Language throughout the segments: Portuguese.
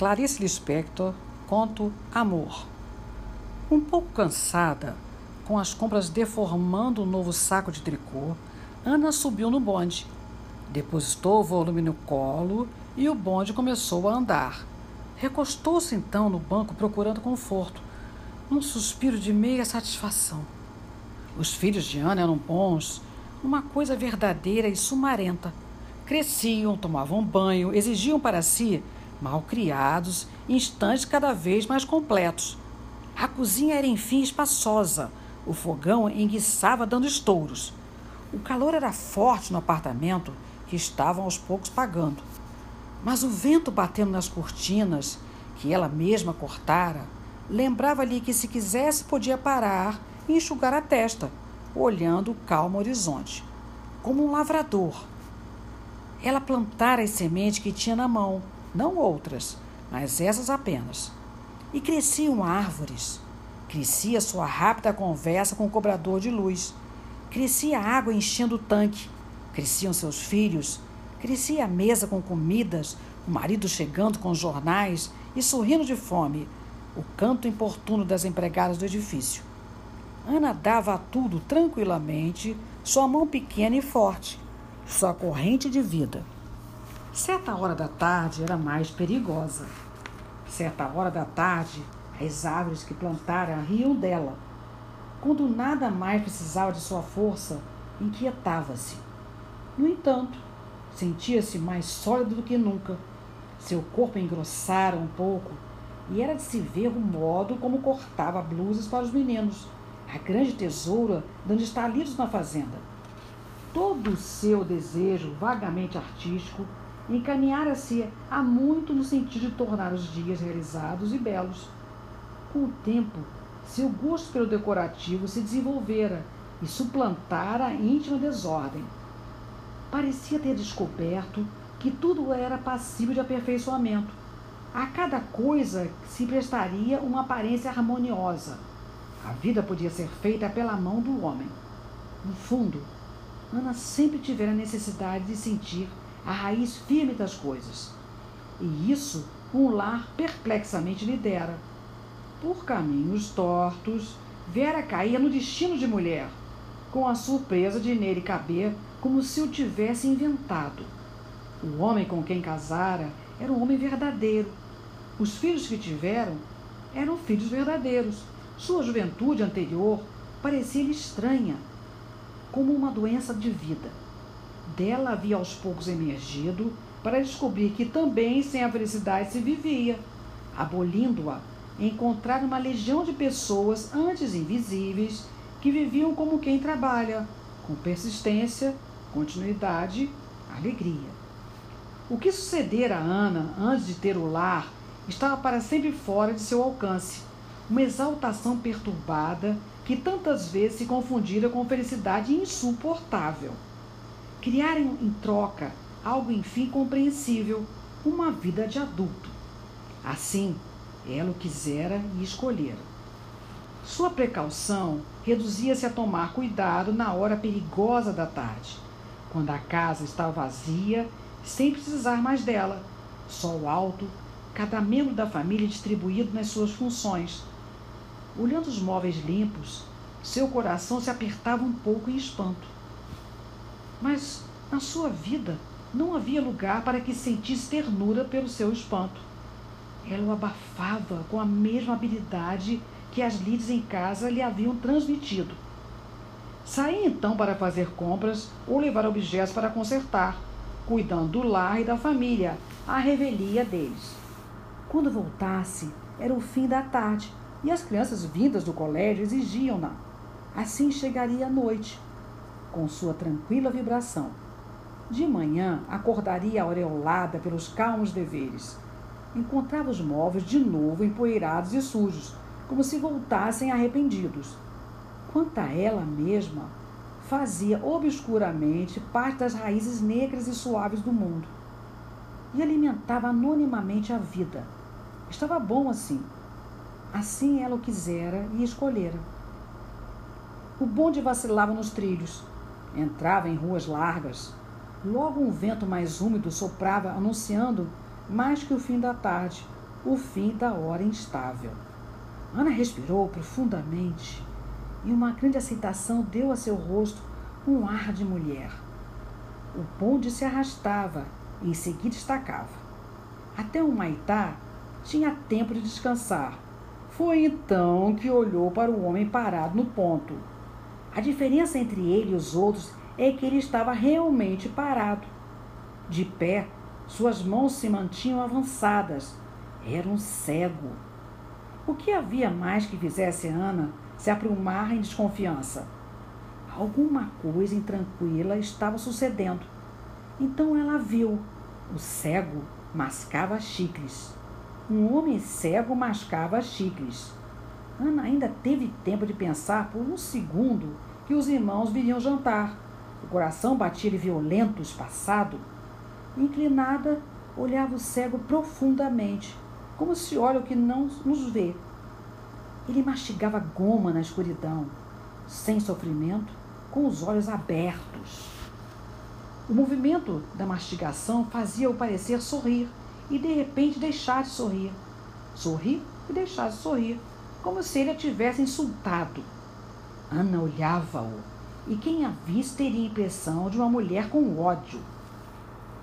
Clarice Lispector, conto Amor. Um pouco cansada, com as compras deformando o novo saco de tricô, Ana subiu no bonde. Depositou o volume no colo e o bonde começou a andar. Recostou-se então no banco procurando conforto, um suspiro de meia satisfação. Os filhos de Ana eram bons, uma coisa verdadeira e sumarenta. Cresciam, tomavam banho, exigiam para si mal criados, instantes cada vez mais completos. A cozinha era enfim espaçosa, o fogão enguiçava dando estouros. O calor era forte no apartamento que estavam aos poucos pagando. Mas o vento batendo nas cortinas, que ela mesma cortara, lembrava-lhe que se quisesse podia parar e enxugar a testa, olhando o calmo horizonte, como um lavrador. Ela plantara as sementes que tinha na mão, não outras, mas essas apenas. E cresciam árvores. Crescia sua rápida conversa com o cobrador de luz. Crescia a água enchendo o tanque. Cresciam seus filhos. Crescia a mesa com comidas, o marido chegando com jornais e sorrindo de fome, o canto importuno das empregadas do edifício. Ana dava a tudo tranquilamente, sua mão pequena e forte, sua corrente de vida. Certa hora da tarde era mais perigosa. Certa hora da tarde, as árvores que plantara riam dela. Quando nada mais precisava de sua força, inquietava-se. No entanto, sentia-se mais sólido do que nunca. Seu corpo engrossara um pouco e era de se ver o modo como cortava blusas para os meninos, a grande tesoura dando estalidos na fazenda. Todo o seu desejo vagamente artístico encaminhara-se há muito no sentido de tornar os dias realizados e belos. Com o tempo, seu gosto pelo decorativo se desenvolvera e suplantara a íntima desordem. Parecia ter descoberto que tudo era passível de aperfeiçoamento. A cada coisa se prestaria uma aparência harmoniosa. A vida podia ser feita pela mão do homem. No fundo, Ana sempre tivera necessidade de sentir a raiz firme das coisas. E isso um lar perplexamente lhe dera. Por caminhos tortos, Vera caía no destino de mulher, com a surpresa de nele caber como se o tivesse inventado. O homem com quem casara era um homem verdadeiro. Os filhos que tiveram eram filhos verdadeiros. Sua juventude anterior parecia-lhe estranha, como uma doença de vida dela havia aos poucos emergido para descobrir que também sem a felicidade se vivia, abolindo-a, encontrar uma legião de pessoas antes invisíveis que viviam como quem trabalha, com persistência, continuidade, alegria. O que sucedera a Ana antes de ter o lar estava para sempre fora de seu alcance. Uma exaltação perturbada que tantas vezes se confundira com felicidade insuportável. Criaram em troca algo enfim compreensível, uma vida de adulto. Assim, ela o quisera e escolhera. Sua precaução reduzia-se a tomar cuidado na hora perigosa da tarde, quando a casa estava vazia, sem precisar mais dela, sol alto, cada membro da família distribuído nas suas funções. Olhando os móveis limpos, seu coração se apertava um pouco em espanto. Mas na sua vida não havia lugar para que sentisse ternura pelo seu espanto. Ela o abafava com a mesma habilidade que as lides em casa lhe haviam transmitido. Saía então para fazer compras ou levar objetos para consertar, cuidando do lar e da família, à revelia deles. Quando voltasse, era o fim da tarde e as crianças vindas do colégio exigiam-na. Assim chegaria a noite, com sua tranquila vibração. De manhã, acordaria aureolada pelos calmos deveres. Encontrava os móveis de novo empoeirados e sujos, como se voltassem arrependidos. Quanto a ela mesma, fazia obscuramente parte das raízes negras e suaves do mundo. E alimentava anonimamente a vida. Estava bom assim. Assim ela o quisera e escolhera. O bonde vacilava nos trilhos, Entrava em ruas largas. Logo um vento mais úmido soprava, anunciando mais que o fim da tarde. o fim da hora instável. Ana respirou profundamente e uma grande aceitação deu a seu rosto um ar de mulher. O bonde se arrastava e em seguida estacava. Até o Maitá tinha tempo de descansar. Foi então que olhou para o homem parado no ponto. A diferença entre ele e os outros é que ele estava realmente parado. De pé, suas mãos se mantinham avançadas. Era um cego. O que havia mais que fizesse Ana se aprumar em desconfiança? Alguma coisa intranquila estava sucedendo. Então ela viu. O cego mascava chicles. Um homem cego mascava chicles. Ana ainda teve tempo de pensar por um segundo que os irmãos viriam jantar. O coração batia-lhe violento, espaçado. Inclinada, olhava o cego profundamente, como se olha o que não nos vê. Ele mastigava goma na escuridão, sem sofrimento, com os olhos abertos. O movimento da mastigação fazia-o parecer sorrir e de repente deixar de sorrir. Sorrir e deixar de sorrir, como se ele a tivesse insultado. Ana olhava-o e quem a visse teria a impressão de uma mulher com ódio.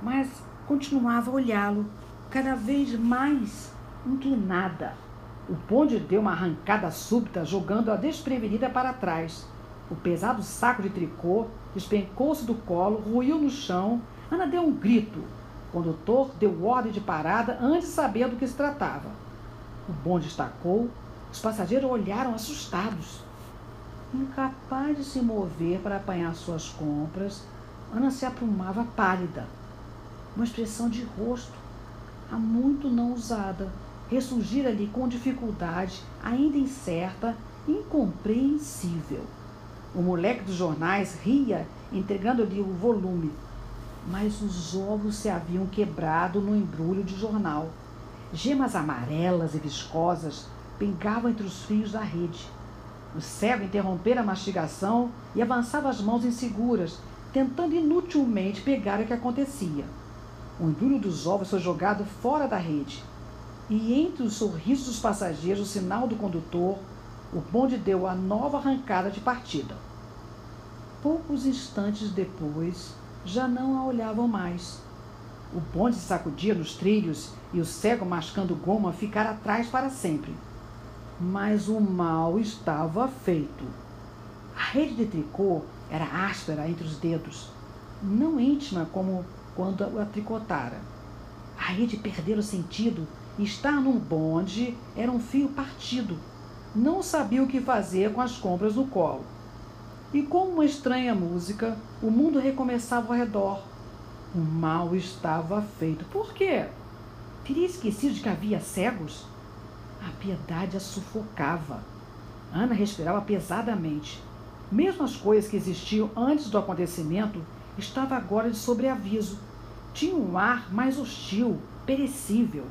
Mas continuava a olhá-lo, cada vez mais inclinada. O bonde deu uma arrancada súbita, jogando-a desprevenida para trás. O pesado saco de tricô despencou-se do colo, ruiu no chão. Ana deu um grito. O condutor deu ordem de parada antes de saber do que se tratava. O bonde estacou. Os passageiros olharam assustados. Incapaz de se mover para apanhar suas compras, Ana se aprumava pálida. Uma expressão de rosto, há muito não usada, ressurgira ali com dificuldade, ainda incerta, incompreensível. O moleque dos jornais ria, entregando-lhe o volume. Mas os ovos se haviam quebrado no embrulho de jornal. Gemas amarelas e viscosas pingavam entre os fios da rede. O cego interrompera a mastigação e avançava as mãos inseguras, tentando inutilmente pegar o que acontecia. O embrulho dos ovos foi jogado fora da rede. E entre os sorrisos dos passageiros, o sinal do condutor, o bonde deu a nova arrancada de partida. Poucos instantes depois, já não a olhavam mais. O bonde sacudia nos trilhos e o cego mascando goma ficara atrás para sempre mas o mal estava feito. A rede de tricô era áspera entre os dedos, não íntima como quando a tricotara. A rede perdera o sentido e estar num bonde era um fio partido. Não sabia o que fazer com as compras no colo. E com uma estranha música, o mundo recomeçava ao redor. O mal estava feito. Por quê? Teria esquecido de que havia cegos? A piedade a sufocava. Ana respirava pesadamente. Mesmo as coisas que existiam antes do acontecimento estavam agora de sobreaviso. Tinham um ar mais hostil, perecível.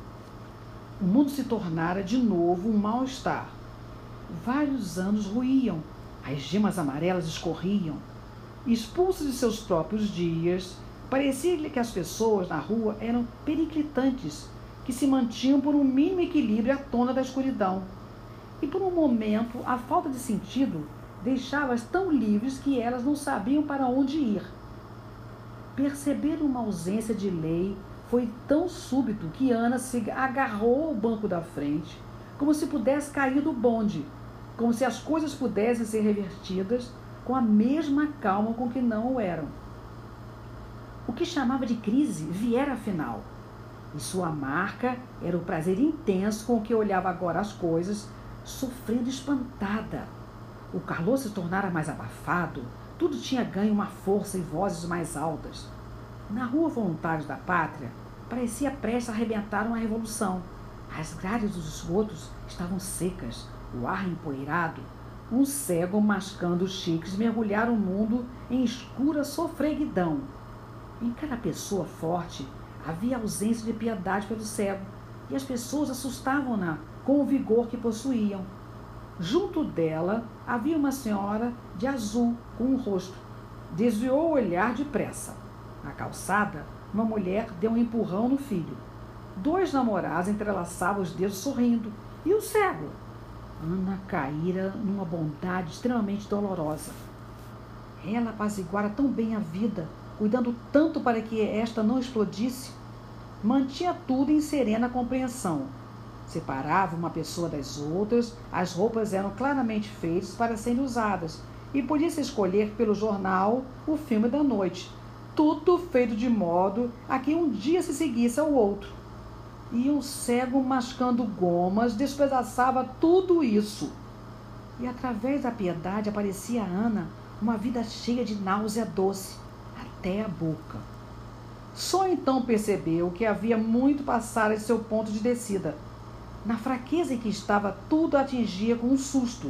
O mundo se tornara de novo um mal-estar. Vários anos ruíam, as gemas amarelas escorriam. Expulsos de seus próprios dias, parecia-lhe que as pessoas na rua eram periclitantes que se mantinham por um mínimo equilíbrio à tona da escuridão. E por um momento, a falta de sentido deixava-as tão livres que elas não sabiam para onde ir. Perceber uma ausência de lei foi tão súbito que Ana se agarrou ao banco da frente, como se pudesse cair do bonde, como se as coisas pudessem ser revertidas com a mesma calma com que não o eram. O que chamava de crise viera afinal e sua marca era o prazer intenso com que olhava agora as coisas, sofrendo espantada. O calor se tornara mais abafado, tudo tinha ganho uma força e vozes mais altas. Na rua Voluntários da Pátria, parecia prestes a arrebentar uma revolução. As grades dos esgotos estavam secas, o ar empoeirado. Um cego mascando os chicles mergulhara o mundo em escura sofreguidão. Em cada pessoa forte Havia ausência de piedade pelo cego, e as pessoas assustavam-na com o vigor que possuíam. Junto dela havia uma senhora de azul com um rosto. Desviou o olhar depressa. Na calçada, uma mulher deu um empurrão no filho. Dois namorados entrelaçavam os dedos sorrindo. E o cego? Ana caíra numa bondade extremamente dolorosa. Ela apaziguara tão bem a vida, cuidando tanto para que esta não explodisse. Mantinha tudo em serena compreensão. Separava uma pessoa das outras, as roupas eram claramente feitas para serem usadas, e podia-se escolher pelo jornal o filme da noite, tudo feito de modo a que um dia se seguisse ao outro. E um cego mascando gomas despedaçava tudo isso. E através da piedade aparecia a Ana uma vida cheia de náusea doce, até a boca. Só então percebeu que havia muito passado de seu ponto de descida. Na fraqueza em que estava, tudo atingia com um susto.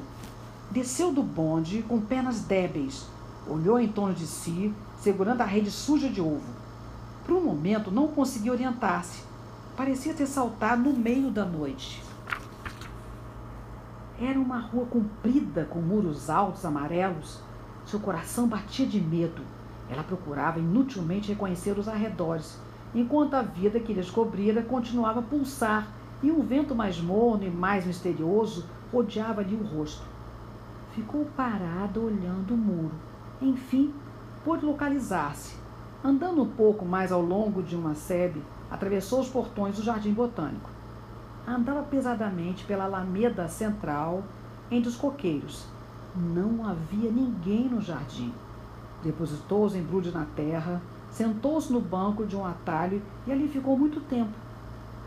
Desceu do bonde com pernas débeis, olhou em torno de si, segurando a rede suja de ovo. Por um momento não conseguiu orientar-se parecia ter saltado no meio da noite. Era uma rua comprida com muros altos amarelos. Seu coração batia de medo. Ela procurava inutilmente reconhecer os arredores, enquanto a vida que descobrira continuava a pulsar e um vento mais morno e mais misterioso rodeava-lhe o rosto. Ficou parada olhando o muro. Enfim, pôde localizar-se. Andando um pouco mais ao longo de uma sebe, atravessou os portões do Jardim Botânico. Andava pesadamente pela alameda central entre os coqueiros. Não havia ninguém no jardim. Depositou os embrulhos na terra, sentou-se no banco de um atalho e ali ficou muito tempo.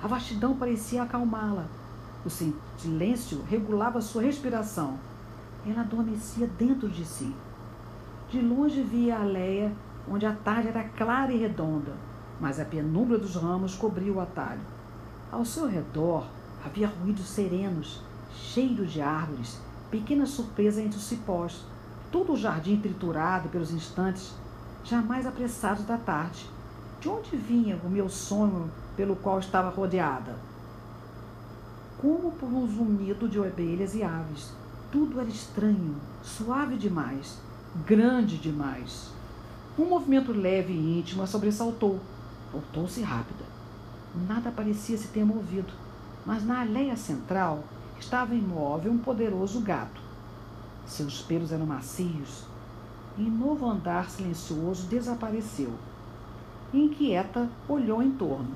A vastidão parecia acalmá-la. O silêncio regulava sua respiração. Ela adormecia dentro de si. De longe via a Leia, onde a tarde era clara e redonda mas a penumbra dos ramos cobria o atalho. Ao seu redor havia ruídos serenos, cheiro de árvores, pequena surpresa entre os cipós, todo o jardim triturado pelos instantes jamais apressados da tarde. De onde vinha o meu sonho pelo qual estava rodeada? Como por um zunido de ovelhas e aves. Tudo era estranho, suave demais, grande demais. Um movimento leve e íntimo a sobressaltou Voltou-se rápida. Nada parecia se ter movido, mas na alheia central estava imóvel um poderoso gato. Seus pelos eram macios. Em novo andar silencioso desapareceu. Inquieta, olhou em torno.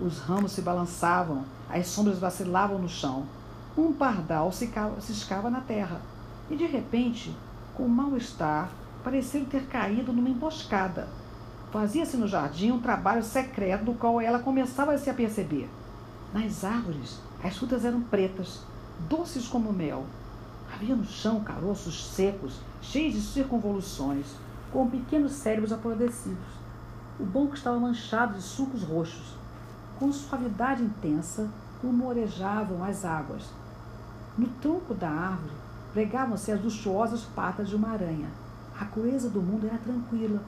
Os ramos se balançavam, as sombras vacilavam no chão. Um pardal ciscava na terra. E de repente, com mal-estar, pareceu ter caído numa emboscada Fazia-se no jardim um trabalho secreto do qual ela começava a se aperceber. Nas árvores, as frutas eram pretas, doces como mel. Havia no chão caroços secos, cheios de circunvoluções, com pequenos cérebros apodrecidos. O banco estava manchado de sucos roxos. Com suavidade intensa, rumorejavam as águas. No tronco da árvore, pregavam-se as luxuosas patas de uma aranha. A coesa do mundo era tranquila,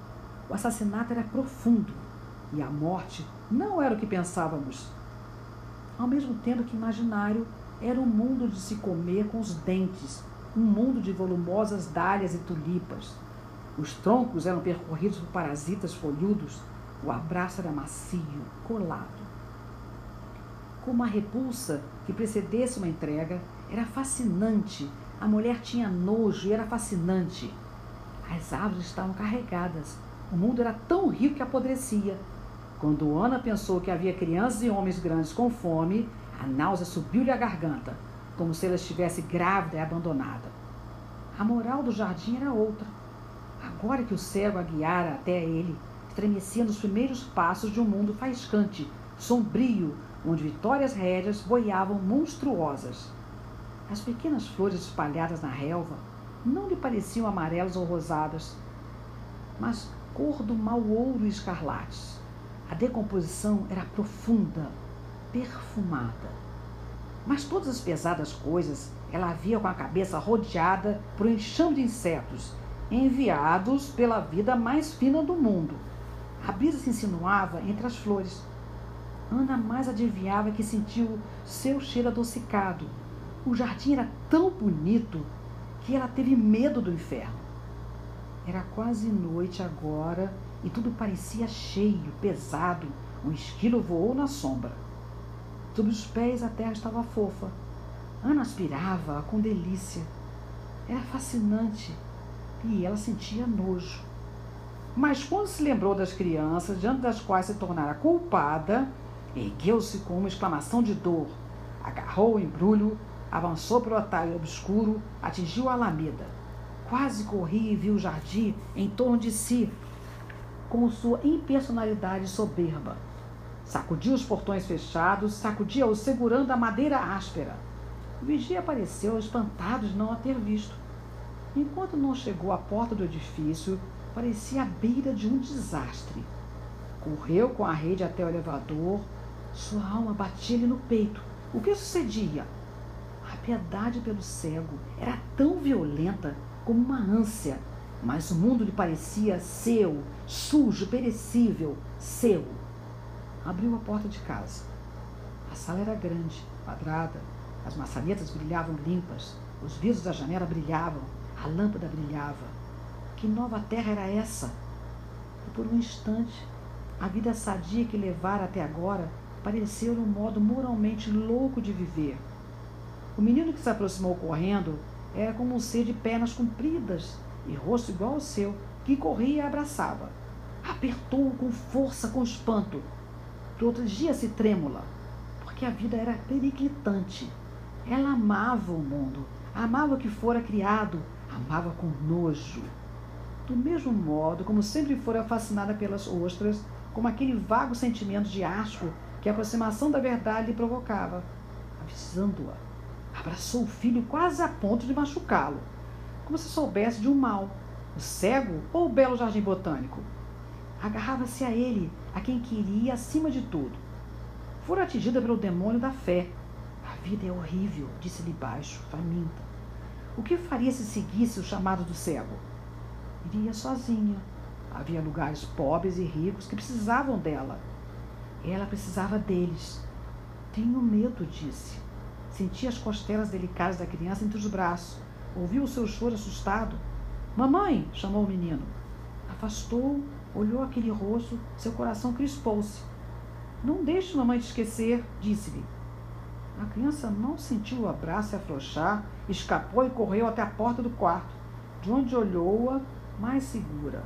o assassinato era profundo e a morte não era o que pensávamos. Ao mesmo tempo que imaginário, era um mundo de se comer com os dentes, um mundo de volumosas dálias e tulipas. Os troncos eram percorridos por parasitas folhudos, o abraço era macio, colado. Como a repulsa que precedesse uma entrega, era fascinante. A mulher tinha nojo e era fascinante. As árvores estavam carregadas, o mundo era tão rico que apodrecia. Quando Ana pensou que havia crianças e homens grandes com fome, a náusea subiu-lhe à garganta, como se ela estivesse grávida e abandonada. A moral do jardim era outra. Agora que o cego a guiara até ele, estremecia nos primeiros passos de um mundo faiscante, sombrio, onde vitórias rédeas boiavam monstruosas. As pequenas flores espalhadas na relva não lhe pareciam amarelas ou rosadas, mas cor do mau ouro escarlate. A decomposição era profunda, perfumada. Mas todas as pesadas coisas ela havia com a cabeça rodeada por um enxame de insetos, enviados pela vida mais fina do mundo. A brisa se insinuava entre as flores. Ana mais adivinhava que sentiu seu cheiro adocicado. O jardim era tão bonito que ela teve medo do inferno. Era quase noite agora e tudo parecia cheio, pesado. Um esquilo voou na sombra. Sob os pés a terra estava fofa. Ana aspirava com delícia. Era fascinante e ela sentia nojo. Mas quando se lembrou das crianças, diante das quais se tornara culpada, ergueu-se com uma exclamação de dor, agarrou o embrulho, avançou para o atalho obscuro, atingiu a alameda. Quase corria e viu o jardim em torno de si, com sua impersonalidade soberba. Sacudia os portões fechados, sacudia-os segurando a madeira áspera. O vigia apareceu espantado de não a ter visto. Enquanto não chegou à porta do edifício, parecia à beira de um desastre. Correu com a rede até o elevador, sua alma batia-lhe no peito. O que sucedia? A piedade pelo cego era tão violenta como uma ânsia, mas o mundo lhe parecia seu, sujo, perecível, seu. Abriu a porta de casa. A sala era grande, quadrada, as maçanetas brilhavam limpas, os vidros da janela brilhavam, a lâmpada brilhava. Que nova terra era essa? E por um instante, a vida sadia que levara até agora pareceu um modo moralmente louco de viver. O menino que se aproximou correndo era como um ser de pernas compridas e rosto igual ao seu, que corria e abraçava. Apertou-o com força, com espanto. Protegia-se trêmula, porque a vida era periclitante. Ela amava o mundo, amava o que fora criado, amava com nojo. Do mesmo modo como sempre fora fascinada pelas ostras, como aquele vago sentimento de asco que a aproximação da verdade lhe provocava. Avisando-a, abraçou o filho quase a ponto de machucá-lo, como se soubesse de um mal, o cego ou o belo jardim botânico. Agarrava-se a ele, a quem queria acima de tudo. Fora atingida pelo demônio da fé. A vida é horrível, disse-lhe baixo, faminta. O que faria se seguisse o chamado do cego? Iria sozinha. Havia lugares pobres e ricos que precisavam dela ela precisava deles. Tenho medo, disse. Sentia as costelas delicadas da criança entre os braços. Ouviu o seu choro assustado. Mamãe! chamou o menino. Afastou, olhou aquele rosto, seu coração crispou-se. Não deixe mamãe te esquecer, disse-lhe. A criança não sentiu o abraço e afrouxar, escapou e correu até a porta do quarto, de onde olhou-a mais segura.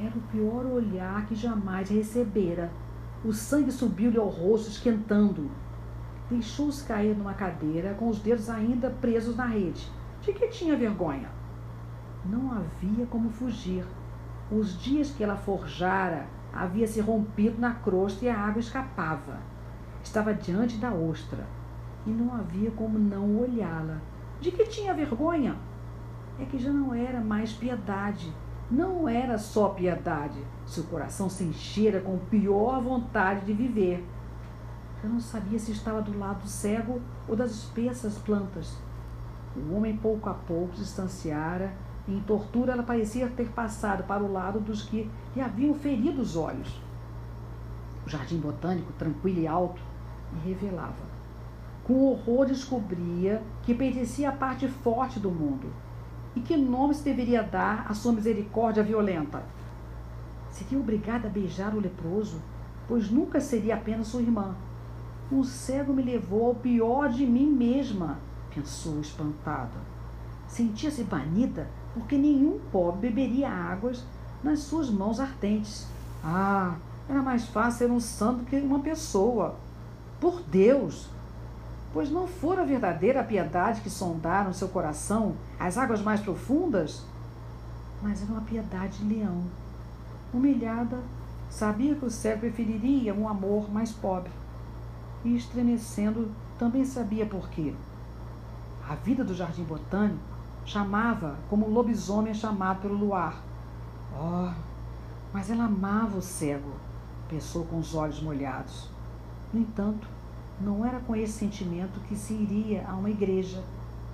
Era o pior olhar que jamais recebera. O sangue subiu-lhe ao rosto, esquentando. Deixou-se cair numa cadeira, com os dedos ainda presos na rede. De que tinha vergonha? Não havia como fugir. Os dias que ela forjara havia se rompido na crosta e a água escapava. Estava diante da ostra e não havia como não olhá-la. De que tinha vergonha? É que já não era mais piedade, não era só piedade, seu coração se enchera com pior vontade de viver. Eu não sabia se estava do lado cego ou das espessas plantas. O homem pouco a pouco distanciara em tortura ela parecia ter passado para o lado dos que lhe haviam ferido os olhos. O jardim botânico, tranquilo e alto, me revelava. Com horror descobria que pertencia à parte forte do mundo e que nome se deveria dar à sua misericórdia violenta? Seria obrigada a beijar o leproso, pois nunca seria apenas sua irmã. O cego me levou ao pior de mim mesma, pensou espantada. Sentia-se banida porque nenhum pobre beberia águas nas suas mãos ardentes. Ah, era mais fácil ser um santo que uma pessoa. Por Deus, Pois não fora verdadeira a piedade que sondaram seu coração as águas mais profundas? Mas era uma piedade de leão. Humilhada, sabia que o cego preferiria um amor mais pobre. E estremecendo, também sabia por quê. A vida do jardim botânico chamava como o lobisomem é chamado pelo luar. Oh, mas ela amava o cego, pensou com os olhos molhados. No entanto, não era com esse sentimento que se iria a uma igreja.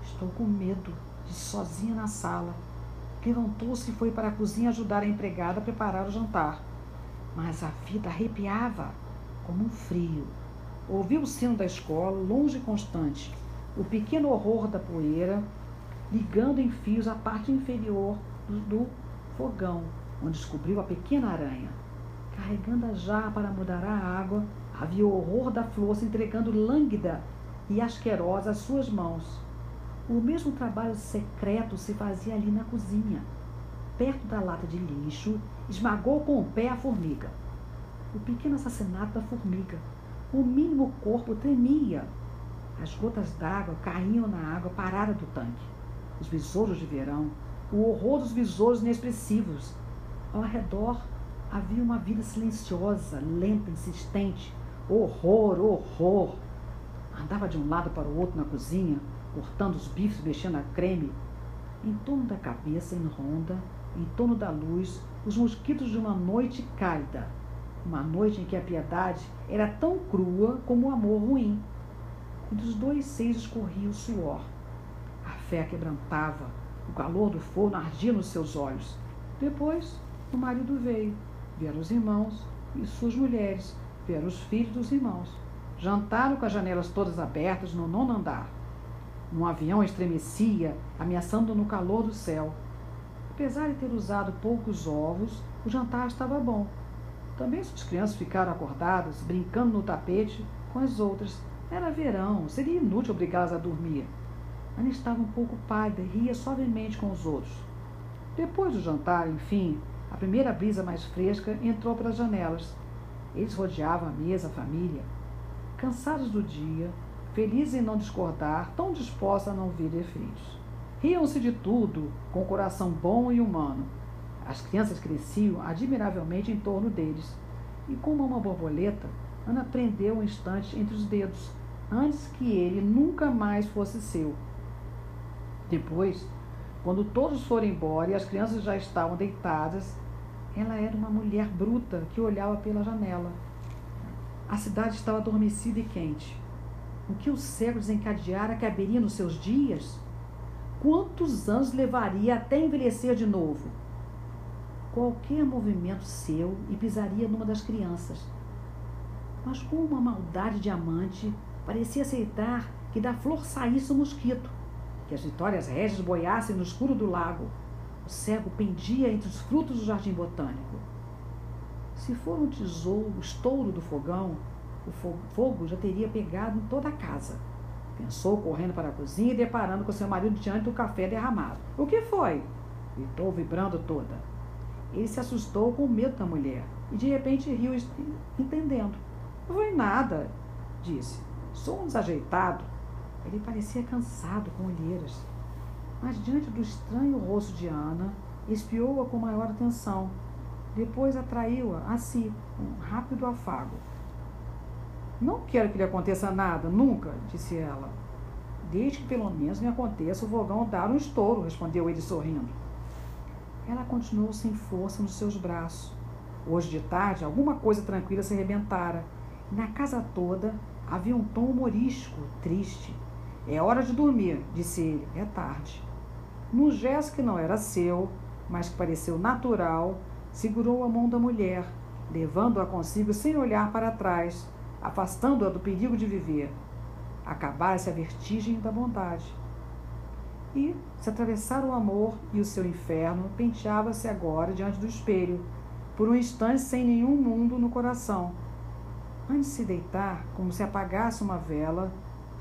Estou com medo, disse sozinha na sala. Levantou-se e foi para a cozinha ajudar a empregada a preparar o jantar. Mas a vida arrepiava como um frio. Ouviu o sino da escola, longe e constante, o pequeno horror da poeira, ligando em fios a parte inferior do, fogão, onde descobriu a pequena aranha. Carregando a jarra para mudar a água, Havia o horror da flor se entregando lânguida e asquerosa às suas mãos. O mesmo trabalho secreto se fazia ali na cozinha. Perto da lata de lixo, esmagou com o pé a formiga. O pequeno assassinato da formiga. O mínimo corpo tremia. As gotas d'água caíam na água parada do tanque. Os besouros de verão, o horror dos besouros inexpressivos. Ao redor havia uma vida silenciosa, lenta, insistente. Horror, horror. Andava de um lado para o outro na cozinha, cortando os bifes, mexendo a creme. Em torno da cabeça, em ronda, em torno da luz, os mosquitos de uma noite cálida. Uma noite em que a piedade era tão crua como o amor ruim. E dos dois seios escorria o suor. A fé quebrantava, o calor do forno ardia nos seus olhos. Depois, o marido veio. Vieram os irmãos e suas mulheres. Vieram os filhos dos irmãos. Jantaram com as janelas todas abertas no nono andar. Um avião estremecia, ameaçando no calor do céu. Apesar de ter usado poucos ovos, o jantar estava bom. Também suas crianças ficaram acordadas, brincando no tapete com as outras. Era verão, seria inútil obrigá-las a dormir. Ana estava um pouco pálida e ria suavemente com os outros. Depois do jantar, enfim, a primeira brisa mais fresca entrou pelas janelas. Eles rodeavam a mesa, a família. Cansados do dia, felizes em não discordar, tão dispostos a não ver defeitos. Riam-se de tudo, com o coração bom e humano. As crianças cresciam admiravelmente em torno deles. E como uma borboleta, Ana prendeu um instante entre os dedos, antes que ele nunca mais fosse seu. Depois, quando todos foram embora e as crianças já estavam deitadas, ela era uma mulher bruta que olhava pela janela. A cidade estava adormecida e quente. O que o cego desencadeara caberia nos seus dias? Quantos anos levaria até envelhecer de novo? Qualquer movimento seu e pisaria numa das crianças. Mas com uma maldade de amante, parecia aceitar que da flor saísse um mosquito que as vitórias régias boiassem no escuro do lago. O cego pendia entre os frutos do jardim botânico. Se for um tesouro, o estouro do fogão, o fogo já teria pegado em toda a casa. Pensou correndo para a cozinha e deparando com seu marido diante do café derramado. O que foi? gritou, vibrando toda. Ele se assustou com o medo da mulher e de repente riu, entendendo. Não foi nada, disse. Sou um desajeitado. Ele parecia cansado, com olheiras. Mas diante do estranho rosto de Ana, espiou-a com maior atenção. Depois atraiu-a a si, um rápido afago. Não quero que lhe aconteça nada, nunca, disse ela. Desde que pelo menos me aconteça o vogão dar um estouro, respondeu ele sorrindo. Ela continuou sem força nos seus braços. Hoje de tarde, alguma coisa tranquila se arrebentara. E na casa toda havia um tom humorístico, triste. É hora de dormir, disse ele. É tarde. Num gesto que não era seu, mas que pareceu natural, segurou a mão da mulher, levando-a consigo sem olhar para trás, afastando-a do perigo de viver. Acabara-se a vertigem da bondade. E, se atravessar o amor e o seu inferno, penteava-se agora diante do espelho, por um instante sem nenhum mundo no coração. Antes de se deitar, como se apagasse uma vela,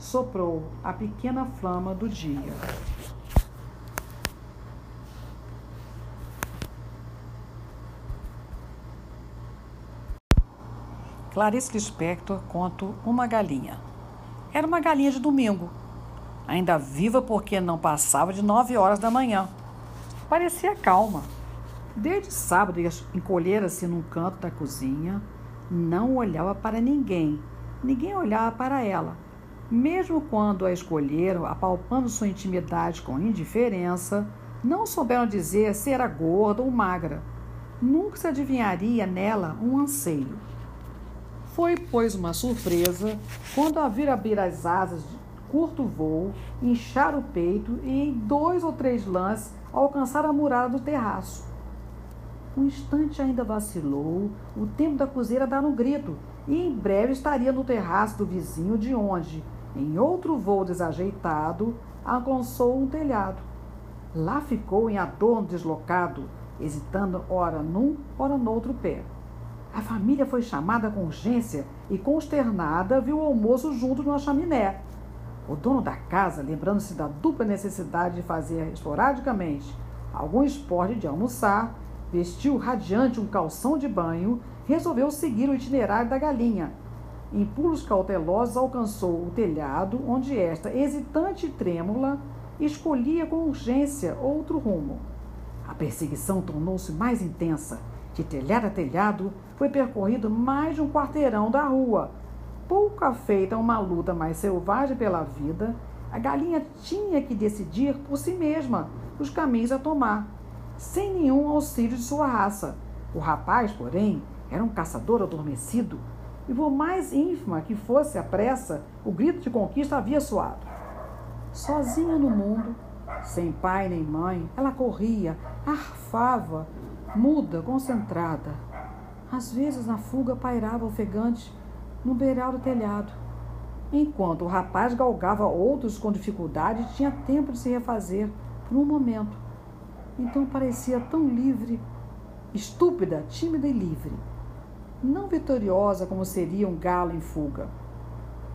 soprou a pequena flama do dia. Clarice Lispector conta Uma Galinha. Era uma galinha de domingo, ainda viva porque não passava de nove horas da manhã. Parecia calma. Desde sábado encolhera-se num canto da cozinha, não olhava para ninguém, ninguém olhava para ela. Mesmo quando a escolheram, apalpando sua intimidade com indiferença, não souberam dizer se era gorda ou magra. Nunca se adivinharia nela um anseio. Foi, pois, uma surpresa quando a vir abrir as asas de curto voo, inchar o peito e, em dois ou três lances, alcançar a muralha do terraço. Um instante ainda vacilou, o tempo da cozeira dar um grito, e em breve estaria no terraço do vizinho, de onde, em outro voo desajeitado, alcançou um telhado. Lá ficou em adorno deslocado, hesitando ora num, ora no outro pé. A família foi chamada com urgência e, consternada, viu o almoço junto numa chaminé. O dono da casa, lembrando-se da dupla necessidade de fazer esporadicamente algum esporte de almoçar, vestiu radiante um calção de banho, resolveu seguir o itinerário da galinha. Em pulos cautelosos, alcançou o telhado, onde esta, hesitante e trêmula, escolhia com urgência outro rumo. A perseguição tornou-se mais intensa. De telhado a telhado, foi percorrido mais de um quarteirão da rua. Pouco afeita a uma luta mais selvagem pela vida, a galinha tinha que decidir por si mesma os caminhos a tomar, sem nenhum auxílio de sua raça. O rapaz, porém, era um caçador adormecido, e por mais ínfima que fosse a pressa, o grito de conquista havia soado. Sozinha no mundo, sem pai nem mãe, ela corria, arfava, muda, concentrada. Às vezes, na fuga, pairava ofegante no beiral do telhado. Enquanto o rapaz galgava outros com dificuldade, tinha tempo de se refazer por um momento. Então parecia tão livre, estúpida, tímida e livre. Não vitoriosa como seria um galo em fuga.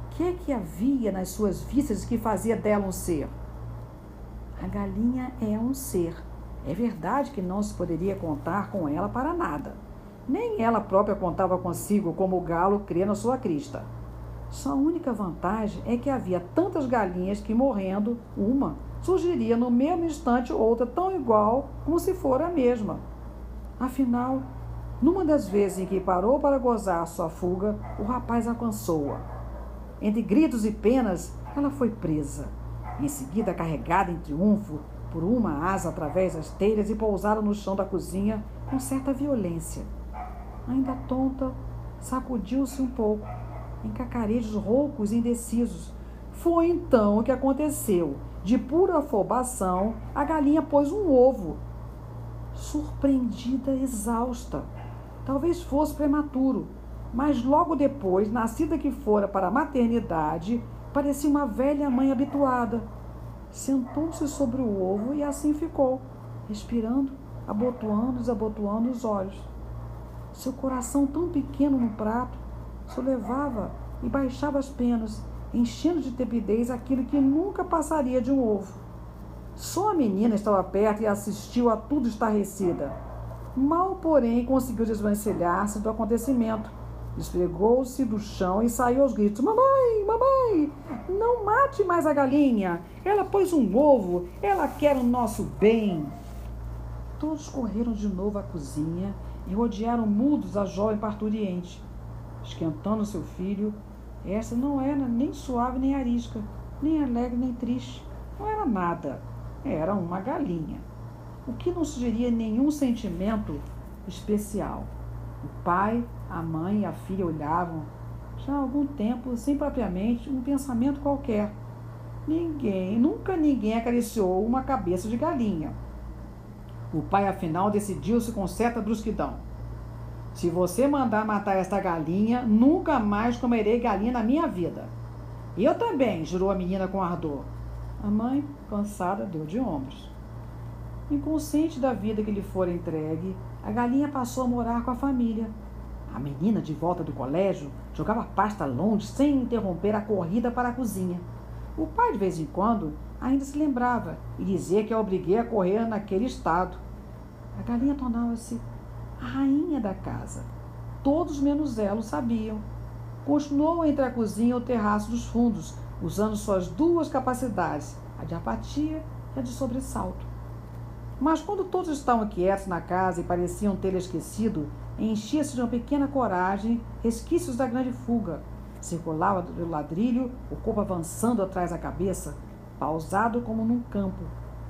O que é que havia nas suas vistas que fazia dela um ser? A galinha é um ser. É verdade que não se poderia contar com ela para nada. Nem ela própria contava consigo como o galo crê na sua crista. Sua única vantagem é que havia tantas galinhas que, morrendo, uma surgiria no mesmo instante outra tão igual como se fora a mesma. Afinal, numa das vezes em que parou para gozar sua fuga, o rapaz alcançou-a. Entre gritos e penas, ela foi presa. Em seguida, carregada em triunfo por uma asa através das telhas e pousada no chão da cozinha com certa violência. Ainda tonta, sacudiu-se um pouco, em cacarejos roucos e indecisos. Foi então que aconteceu. De pura afobação, a galinha pôs um ovo. Surpreendida, exausta. Talvez fosse prematuro, mas logo depois, nascida que fora para a maternidade, parecia uma velha mãe habituada. Sentou-se sobre o ovo e assim ficou, respirando, abotoando e desabotoando os olhos. Seu coração tão pequeno no prato, só levava e baixava as penas, enchendo de tepidez aquilo que nunca passaria de um ovo. Só a menina estava perto e assistiu a tudo estarrecida. Mal, porém, conseguiu desvencilhar-se do acontecimento. Esfregou-se do chão e saiu aos gritos: Mamãe, mamãe, não mate mais a galinha. Ela pôs um ovo, ela quer o nosso bem. Todos correram de novo à cozinha e rodearam mudos a jovem parturiente esquentando seu filho. Essa não era nem suave nem arisca, nem alegre nem triste. Não era nada. Era uma galinha. O que não sugeria nenhum sentimento especial. O pai, a mãe e a filha olhavam já há algum tempo, sem propriamente um pensamento qualquer. Ninguém, nunca ninguém acariciou uma cabeça de galinha. O pai, afinal, decidiu-se com certa brusquidão. Se você mandar matar esta galinha, nunca mais comerei galinha na minha vida. Eu também, jurou a menina com ardor. A mãe, cansada, deu de ombros. Inconsciente da vida que lhe fora entregue, a galinha passou a morar com a família. A menina, de volta do colégio, jogava pasta longe sem interromper a corrida para a cozinha. O pai, de vez em quando, ainda se lembrava e dizia que a obriguei a correr naquele estado. A galinha tornava-se a rainha da casa. Todos menos ela o sabiam. Continuou entre a cozinha e o terraço dos fundos, usando suas duas capacidades, a de apatia e a de sobressalto. Mas quando todos estavam quietos na casa e pareciam ter esquecido, enchia-se de uma pequena coragem, resquícios da grande fuga. Circulava do ladrilho, o corpo avançando atrás da cabeça, pausado como num campo,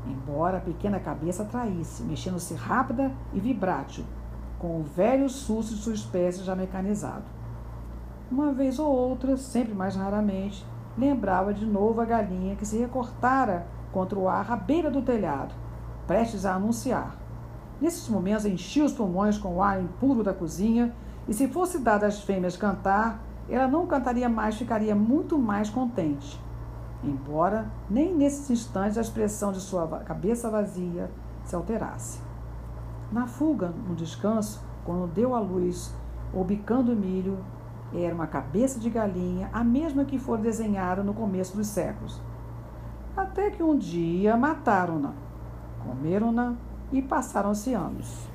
embora a pequena cabeça traísse, mexendo-se rápida e vibrátil, com o velho susto de sua espécie já mecanizado. Uma vez ou outra, sempre mais raramente, lembrava de novo a galinha que se recortara contra o ar à beira do telhado, prestes a anunciar. Nesses momentos enchia os pulmões com o ar impuro da cozinha, e se fosse dada às fêmeas cantar, ela não cantaria mais, ficaria muito mais contente. Embora nem nesses instantes a expressão de sua cabeça vazia se alterasse. Na fuga, no descanso, quando deu à luz ou bicando milho, era uma cabeça de galinha, a mesma que foi desenhada no começo dos séculos. Até que um dia mataram-na, comeram-na e passaram-se anos.